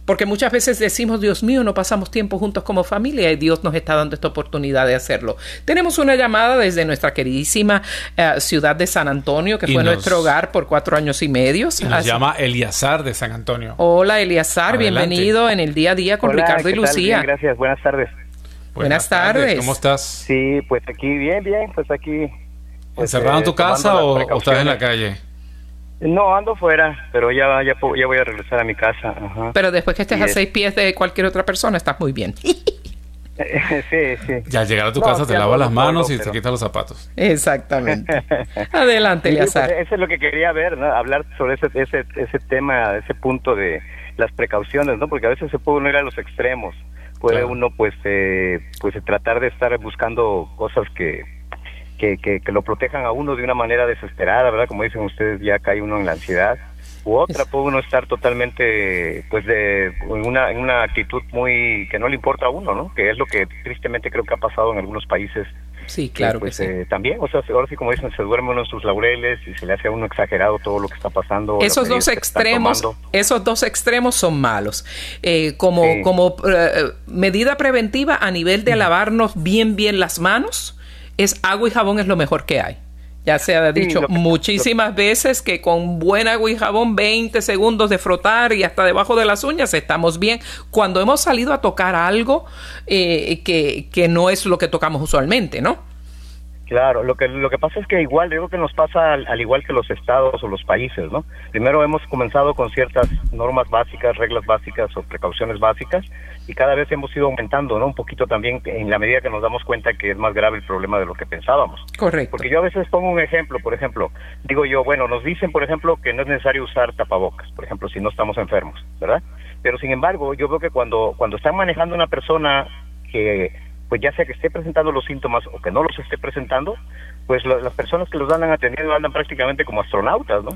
Porque muchas veces decimos, Dios mío, no pasamos tiempo juntos como familia y Dios nos está dando esta oportunidad de hacerlo. Tenemos una llamada desde nuestra queridísima eh, ciudad de San Antonio, que fue nuestro hogar por cuatro años y medio. Y nos llama Eliazar de San Antonio. Hola, Eliazar, bienvenido en el día a día con Ricardo y Lucía. gracias, buenas tardes. Buenas, tardes. ¿Cómo estás? Sí, pues aquí bien, bien, pues aquí ¿Encerrado en tu casa o, estás en la calle? No, ando fuera, pero ya, ya, ya voy a regresar a mi casa. Pero después que estés a seis pies de cualquier otra persona, estás muy bien. (laughs) (laughs) sí, sí. Ya al llegar a tu casa te lavas las manos y te quitas los zapatos. Exactamente. (laughs) Adelante, Eliazar. Pues, eso es lo que quería ver, ¿no? hablar sobre ese, ese, ese tema, ese punto de las precauciones, ¿no? Porque a veces se puede uno ir a los extremos. Puede uno, pues, eh, pues tratar de estar buscando cosas que que, que, lo protejan a uno de una manera desesperada, ¿verdad? Como dicen ustedes, ya cae uno en la ansiedad. U otra, puede uno estar totalmente, pues, de, en, una, en una actitud muy que no le importa a uno, ¿no? Que es lo que tristemente creo que ha pasado en algunos países. Sí, claro. pues, eh, también, o sea, ahora sí, como dicen, se duerme uno en sus laureles y se le hace a uno exagerado todo lo que está pasando. Esos dos extremos, esos dos extremos son malos. Eh, como como eh, medida preventiva a nivel de lavarnos bien, bien las manos es agua y jabón es lo mejor que hay. Ya se ha dicho muchísimas veces que con buen agua y jabón, 20 segundos de frotar y hasta debajo de las uñas estamos bien. Cuando hemos salido a tocar algo eh, que, que no es lo que tocamos usualmente, ¿no? Claro, lo que lo que pasa es que igual, digo que nos pasa al, igual que los estados o los países, ¿no? Primero hemos comenzado con ciertas normas básicas, reglas básicas o precauciones básicas y cada vez hemos ido aumentando, ¿no? Un poquito también en la medida que nos damos cuenta que es más grave el problema de lo que pensábamos. Correcto. Porque yo a veces pongo un ejemplo, por ejemplo, digo yo, bueno, nos dicen, por ejemplo, que no es necesario usar tapabocas, por ejemplo, si no estamos enfermos, ¿verdad? Pero sin embargo, yo veo que cuando cuando están manejando una persona que pues ya sea que esté presentando los síntomas o que no los esté presentando, pues las personas que los andan atendiendo andan prácticamente como astronautas, ¿no?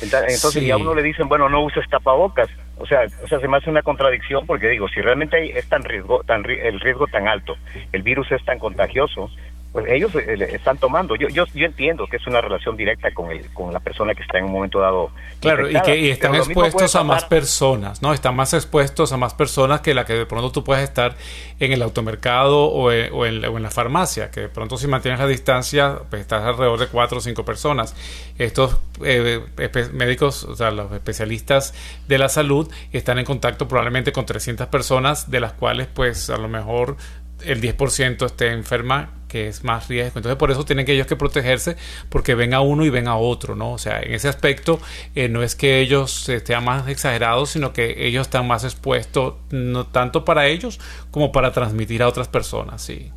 Entonces ya a uno le dicen, bueno, no uses tapabocas, O sea, o sea, se me hace una contradicción porque digo, si realmente es tan riesgo, tan el riesgo tan alto, el virus es tan contagioso, pues ellos eh, están tomando. Yo, yo, yo entiendo que es una relación directa con el, con la persona que está en un momento dado. Claro, y que están expuestos a más personas, ¿no? Están más expuestos a más personas que la que de pronto tú puedes estar en el automercado o en, o en, la farmacia, que de pronto si mantienes la distancia, pues estás alrededor de cuatro o cinco personas. Estos eh, médicos, o sea, los especialistas de la salud, están en contacto probablemente con 300 personas, de las cuales pues a lo mejor el 10% esté enferma que es más riesgo. Entonces por eso tienen que ellos que protegerse porque ven a uno y ven a otro, ¿no? O sea, en ese aspecto eh, no es que ellos estén más exagerados, sino que ellos están más expuestos, no tanto para ellos como para transmitir a otras personas, sí.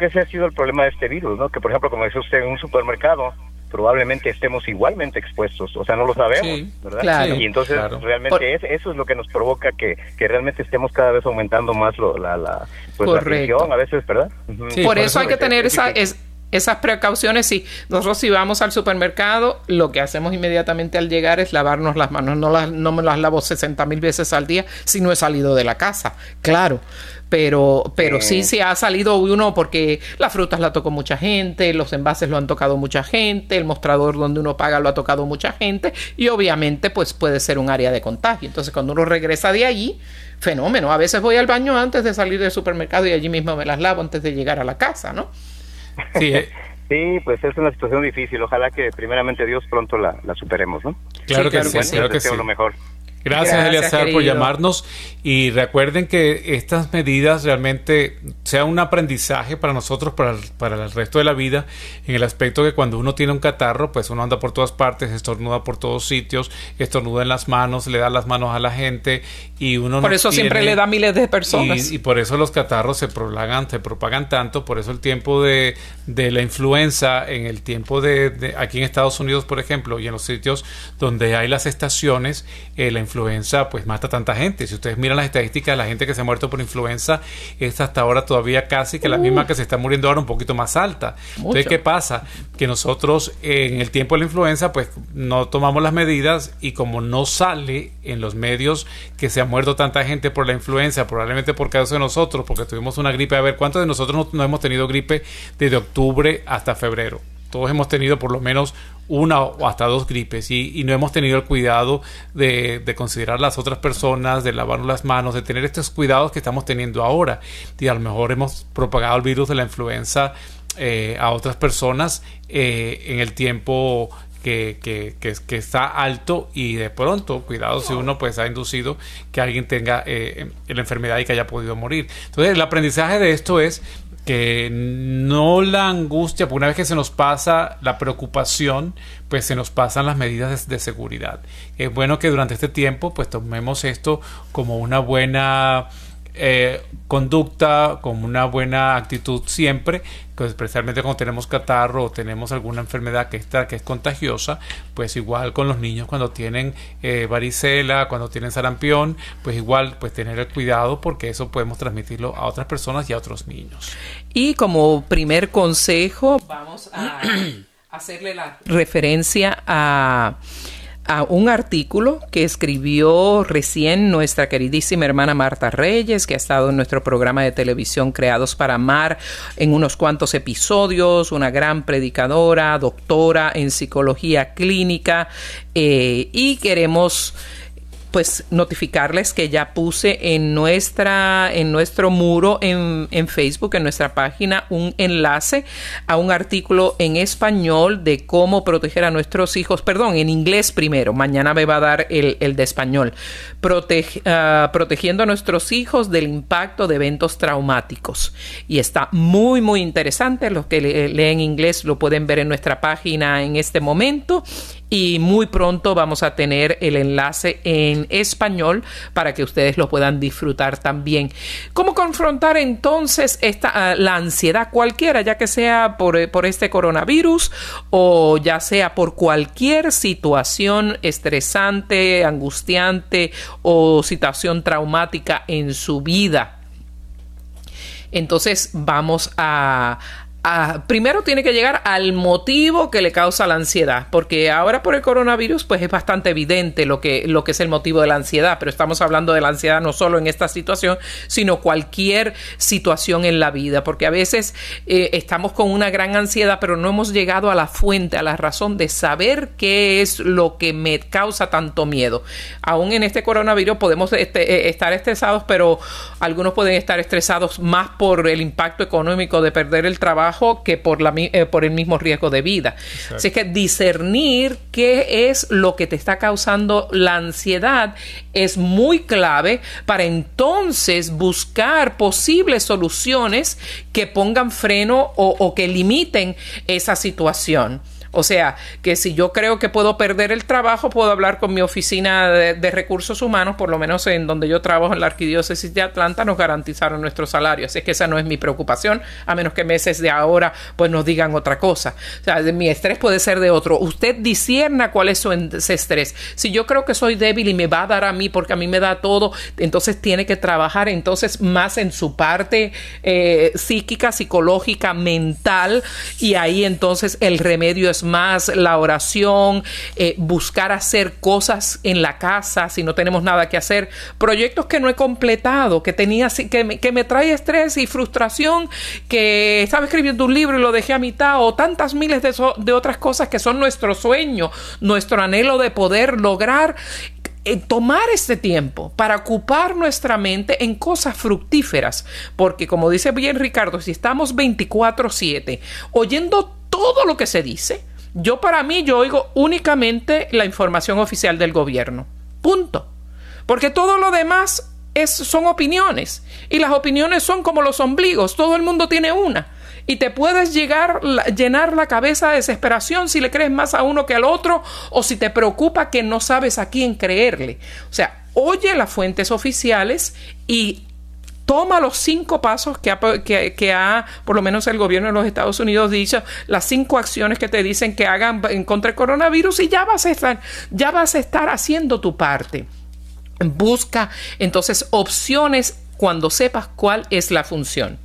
Ese ha sido el problema de este virus, ¿no? Que por ejemplo, como dice usted, en un supermercado, probablemente estemos igualmente expuestos, o sea, no lo sabemos, ¿verdad? y entonces realmente eso es lo que nos provoca que, que realmente estemos cada vez aumentando más lo, la, la, pues, a veces, ¿verdad? por, eso, hay que tener esa... Es, esas precauciones, si nosotros si vamos al supermercado, lo que hacemos inmediatamente al llegar es lavarnos las manos. No, las, no me las lavo 60 mil veces al día si no he salido de la casa, claro. Pero, pero sí, sí ha salido uno porque las frutas la tocó mucha gente, los envases lo han tocado mucha gente, el mostrador donde uno paga lo ha tocado mucha gente y obviamente pues puede ser un área de contagio. Entonces cuando uno regresa de allí, fenómeno. A veces voy al baño antes de salir del supermercado y allí mismo me las lavo antes de llegar a la casa, ¿no? Sí, eh. (laughs) sí, pues es una situación difícil. Ojalá que primeramente Dios pronto la, superemos, ¿no? Claro, que, sí, claro que sí. lo mejor. Gracias, Gracias por llamarnos y recuerden que estas medidas realmente sean un aprendizaje para nosotros, para, para, el resto de la vida, en el aspecto que cuando uno tiene un catarro, pues uno anda por todas partes, estornuda por todos sitios, estornuda en las manos, le da las manos a la gente y uno Por eso siempre le da miles de personas. Y, por eso los catarros se prolagan, se propagan tanto, por eso el tiempo de, de la influenza, en el tiempo de, aquí en Estados Unidos, por ejemplo, y en los sitios donde hay las estaciones, eh, la influenza pues mata tanta gente. Si ustedes miran las estadísticas, la gente que se ha muerto por influenza es hasta ahora todavía casi que la misma que se está muriendo ahora un poquito más alta. Entonces, ¿qué pasa? Que nosotros en el tiempo de la influenza pues no tomamos las medidas y como no sale en los medios que se ha muerto tanta gente por la influenza, probablemente por causa de nosotros, porque tuvimos una gripe. A ver, ¿cuántos de nosotros no hemos tenido gripe desde octubre hasta febrero? Todos hemos tenido por lo menos una o hasta dos gripes y, no hemos tenido el cuidado de, considerar las otras personas, de lavarnos las manos, de tener estos cuidados que estamos teniendo ahora. Y a lo mejor hemos propagado el virus de la influenza eh, a otras personas eh, en el tiempo que, que, que, está alto y de pronto, cuidado si uno pues ha inducido que alguien tenga eh, la enfermedad y que haya podido morir. Entonces el aprendizaje de esto es que no la angustia, porque una vez que se nos pasa la preocupación, pues se nos pasan las medidas de, seguridad. Es bueno que durante este tiempo pues tomemos esto como una buena eh, conducta, como una buena actitud siempre, especialmente cuando tenemos catarro o tenemos alguna enfermedad que, está, que es contagiosa, pues igual con los niños cuando tienen eh, varicela, cuando tienen sarampión, pues igual pues tener el cuidado porque eso podemos transmitirlo a otras personas y a otros niños. Y como primer consejo, vamos a (clears throat) hacerle la referencia a a un artículo que escribió recién nuestra queridísima hermana Marta Reyes, que ha estado en nuestro programa de televisión Creados para Amar en unos cuantos episodios, una gran predicadora, doctora en psicología clínica, eh, y queremos pues notificarles que ya puse en nuestra en nuestro muro en, Facebook en nuestra página un enlace a un artículo en español de cómo proteger a nuestros hijos perdón en inglés primero. Mañana me va a dar el, el de español. Ah, protegiendo a nuestros hijos del impacto de eventos traumáticos. Y está muy muy interesante. Los que leen inglés lo pueden ver en nuestra página en este momento y muy pronto vamos a tener el enlace en español para que ustedes lo puedan disfrutar también. ¿Cómo confrontar entonces esta, ah, la ansiedad cualquiera, ya que sea por, eh, por este coronavirus o ya sea por cualquier situación estresante, angustiante o situación traumática en su vida? Entonces vamos a, primero tiene que llegar al motivo que le causa la ansiedad, porque ahora por el coronavirus pues es bastante evidente lo que, lo que es el motivo de la ansiedad, pero estamos hablando de la ansiedad no solo en esta situación, sino cualquier situación en la vida, porque a veces eh, estamos con una gran ansiedad, pero no hemos llegado a la fuente, a la razón de saber qué es lo que me causa tanto miedo. Aún en este coronavirus podemos este, eh, estar estresados, pero algunos pueden estar estresados más por el impacto económico de perder el trabajo, que por, la, eh, por el mismo riesgo de vida. Así que discernir qué es lo que te está causando la ansiedad es muy clave para entonces buscar posibles soluciones que pongan freno o que limiten esa situación. O sea, que si yo creo que puedo perder el trabajo, puedo hablar con mi oficina de, recursos humanos, por lo menos en donde yo trabajo en la arquidiócesis de Atlanta, nos garantizaron nuestro salario. Así que esa no es mi preocupación, a menos que meses de ahora pues nos digan otra cosa. O sea, mi estrés puede ser de otro. Usted disierna cuál es su estrés. Si yo creo que soy débil y me va a dar a mí porque a mí me da todo, entonces tiene que trabajar entonces más en su parte eh, psíquica, psicológica, mental y ahí entonces el remedio es más la oración, eh, buscar hacer cosas en la casa si no tenemos nada que hacer, proyectos que no he completado, que tenía que me, trae estrés y frustración, que estaba escribiendo un libro y lo dejé a mitad, o tantas miles de, de otras cosas que son nuestro sueño, nuestro anhelo de poder lograr eh, tomar este tiempo para ocupar nuestra mente en cosas fructíferas, porque como dice bien Ricardo, si estamos 24/7 oyendo todo lo que se dice, yo para mí, yo oigo únicamente la información oficial del gobierno. Punto. Porque todo lo demás es, son opiniones. Y las opiniones son como los ombligos. Todo el mundo tiene una. Y te puedes llegar, llenar la cabeza de desesperación si le crees más a uno que al otro o si te preocupa que no sabes a quién creerle. O sea, oye las fuentes oficiales y toma los cinco pasos que ha, que, ha, por lo menos el gobierno de los Estados Unidos dicho, las cinco acciones que te dicen que hagan en contra del coronavirus y ya vas a estar, ya vas a estar haciendo tu parte. Busca entonces opciones cuando sepas cuál es la función.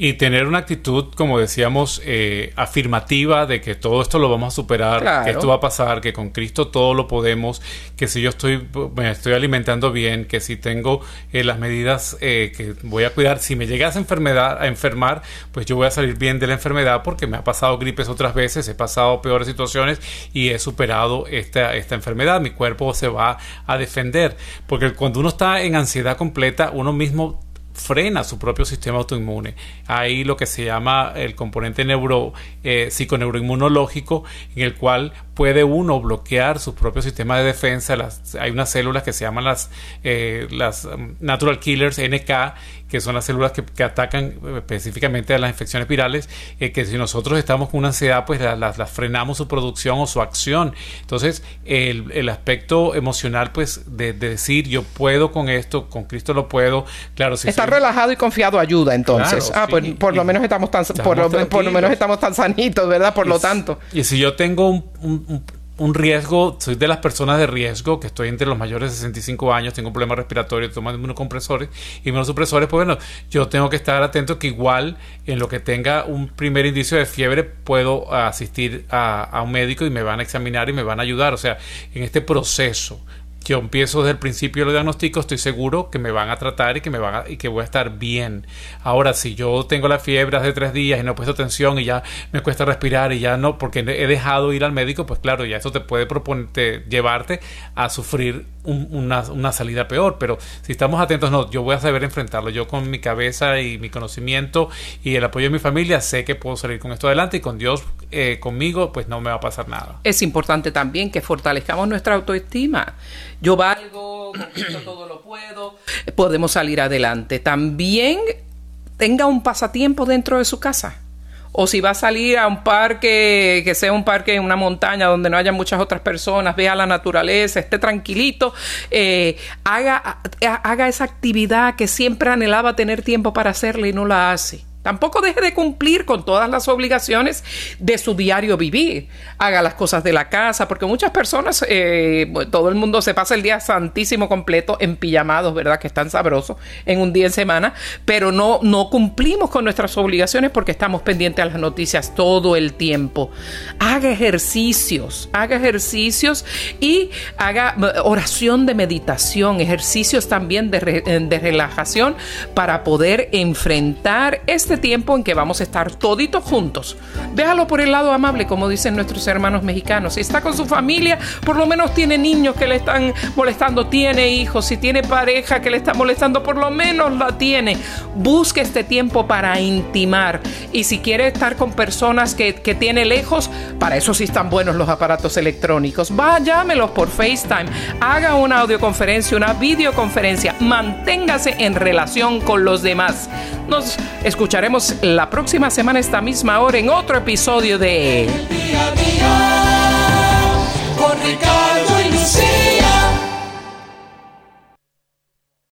Y tener una actitud, como decíamos, eh, afirmativa de que todo esto lo vamos a superar, que esto va a pasar, que con Cristo todo lo podemos, que si yo estoy, me estoy alimentando bien, que si tengo eh, las medidas eh, que voy a cuidar, si me llegas a, enfermedad, a enfermar, pues yo voy a salir bien de la enfermedad porque me ha pasado gripes otras veces, he pasado peores situaciones y he superado esta, esta enfermedad. Mi cuerpo se va a defender, porque cuando uno está en ansiedad completa, uno mismo frena su propio sistema autoinmune. Hay lo que se llama el componente neuro, eh, psiconeuroinmunológico, en el cual puede uno bloquear su propio sistema de defensa. Hay unas células que se llaman las, eh, um, Natural Killers, NK, que son las células que, atacan eh, específicamente a las infecciones virales, eh, que si nosotros estamos con una ansiedad, pues las frenamos su producción o su acción. Entonces, el, el aspecto emocional, pues, de, decir yo puedo con esto, con Cristo lo puedo, claro. Si Estar relajado y confiado ayuda, entonces. ah, pues por lo menos estamos tan, por lo, por lo, menos estamos tan sanitos, ¿verdad? Por lo tanto. Y si yo tengo un un riesgo, soy de las personas de riesgo, que estoy entre los mayores de 65 años, tengo un problema respiratorio, tomo unos compresores y menos supresores, pues bueno, yo tengo que estar atento que igual en lo que tenga un primer indicio de fiebre puedo asistir a, a un médico y me van a examinar y me van a ayudar, o sea, en este proceso yo empiezo desde el principio lo diagnóstico, estoy seguro que me van a tratar y que me van y que voy a estar bien. Ahora, si yo tengo la fiebre hace tres días y no he puesto atención y ya me cuesta respirar y ya no, porque he dejado ir al médico, pues claro, ya eso te puede proponerte, llevarte a sufrir una, salida peor. Pero si estamos atentos, no, yo voy a saber enfrentarlo. Yo con mi cabeza y mi conocimiento y el apoyo de mi familia sé que puedo salir con esto adelante y con Dios eh, conmigo, pues no me va a pasar nada. Es importante también que fortalezcamos nuestra autoestima yo valgo, todo lo puedo, podemos salir adelante. También tenga un pasatiempo dentro de su casa. O si va a salir a un parque, que sea un parque en una montaña donde no haya muchas otras personas, vea la naturaleza, esté tranquilito, eh, haga, haga esa actividad que siempre anhelaba tener tiempo para hacerla y no la hace Tampoco deje de cumplir con todas las obligaciones de su diario vivir. Haga las cosas de la casa, porque muchas personas, eh, todo el mundo se pasa el día santísimo completo en pijamados, ¿verdad? Que están sabrosos en un día en semana, pero no, no cumplimos con nuestras obligaciones porque estamos pendientes a las noticias todo el tiempo. Haga ejercicios, haga ejercicios y haga eh, oración de meditación, ejercicios también de, de relajación para poder enfrentar este tiempo en que vamos a estar toditos juntos. Déjalo por el lado amable, como dicen nuestros hermanos mexicanos. Si está con su familia, por lo menos tiene niños que le están molestando, tiene hijos, si tiene pareja que le está molestando, por lo menos la tiene. Busque este tiempo para intimar. Y si quiere estar con personas que, que tiene lejos, para eso sí están buenos los aparatos electrónicos. Va, llámelos por FaceTime, haga una audioconferencia, una videoconferencia, manténgase en relación con los demás. Nos escucharemos la próxima semana, esta misma hora, en otro episodio de... El día a día, con Ricardo.